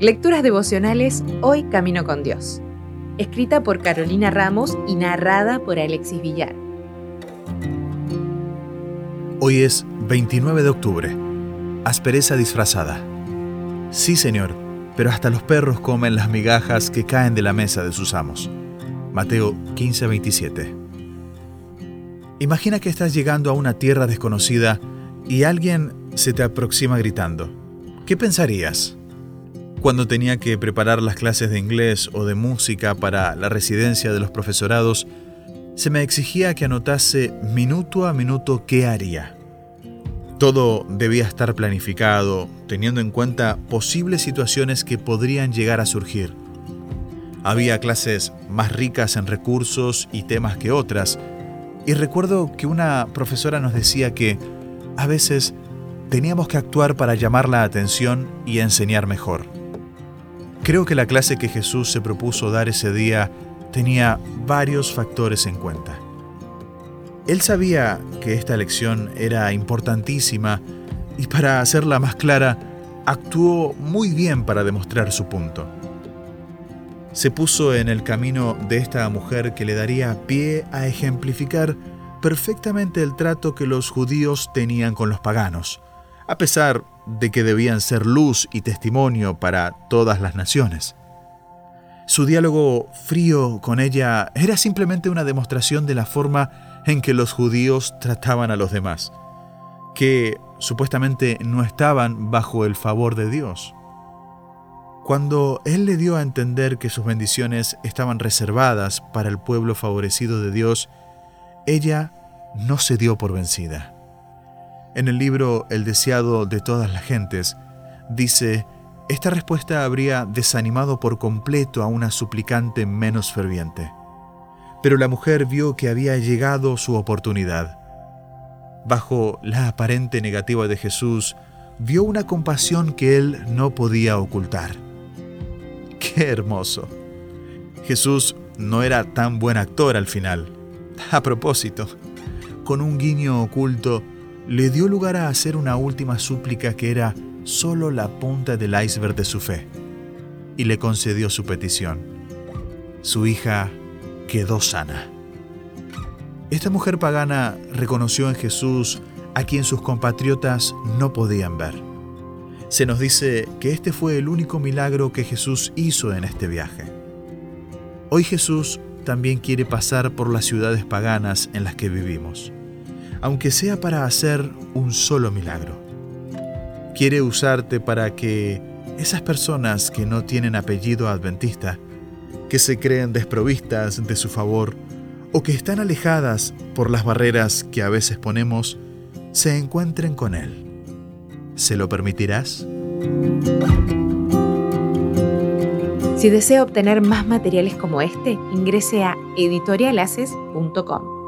Lecturas devocionales Hoy Camino con Dios. Escrita por Carolina Ramos y narrada por Alexis Villar. Hoy es 29 de octubre. Aspereza disfrazada. Sí, Señor, pero hasta los perros comen las migajas que caen de la mesa de sus amos. Mateo 15:27. Imagina que estás llegando a una tierra desconocida y alguien se te aproxima gritando. ¿Qué pensarías? Cuando tenía que preparar las clases de inglés o de música para la residencia de los profesorados, se me exigía que anotase minuto a minuto qué haría. Todo debía estar planificado, teniendo en cuenta posibles situaciones que podrían llegar a surgir. Había clases más ricas en recursos y temas que otras, y recuerdo que una profesora nos decía que a veces teníamos que actuar para llamar la atención y enseñar mejor. Creo que la clase que Jesús se propuso dar ese día tenía varios factores en cuenta. Él sabía que esta lección era importantísima y para hacerla más clara, actuó muy bien para demostrar su punto. Se puso en el camino de esta mujer que le daría pie a ejemplificar perfectamente el trato que los judíos tenían con los paganos, a pesar de que debían ser luz y testimonio para todas las naciones. Su diálogo frío con ella era simplemente una demostración de la forma en que los judíos trataban a los demás, que supuestamente no estaban bajo el favor de Dios. Cuando Él le dio a entender que sus bendiciones estaban reservadas para el pueblo favorecido de Dios, ella no se dio por vencida. En el libro El deseado de todas las gentes, dice, esta respuesta habría desanimado por completo a una suplicante menos ferviente. Pero la mujer vio que había llegado su oportunidad. Bajo la aparente negativa de Jesús, vio una compasión que él no podía ocultar. ¡Qué hermoso! Jesús no era tan buen actor al final. A propósito, con un guiño oculto, le dio lugar a hacer una última súplica que era solo la punta del iceberg de su fe, y le concedió su petición. Su hija quedó sana. Esta mujer pagana reconoció en Jesús a quien sus compatriotas no podían ver. Se nos dice que este fue el único milagro que Jesús hizo en este viaje. Hoy Jesús también quiere pasar por las ciudades paganas en las que vivimos aunque sea para hacer un solo milagro. Quiere usarte para que esas personas que no tienen apellido adventista, que se creen desprovistas de su favor o que están alejadas por las barreras que a veces ponemos, se encuentren con Él. ¿Se lo permitirás? Si desea obtener más materiales como este, ingrese a editorialaces.com.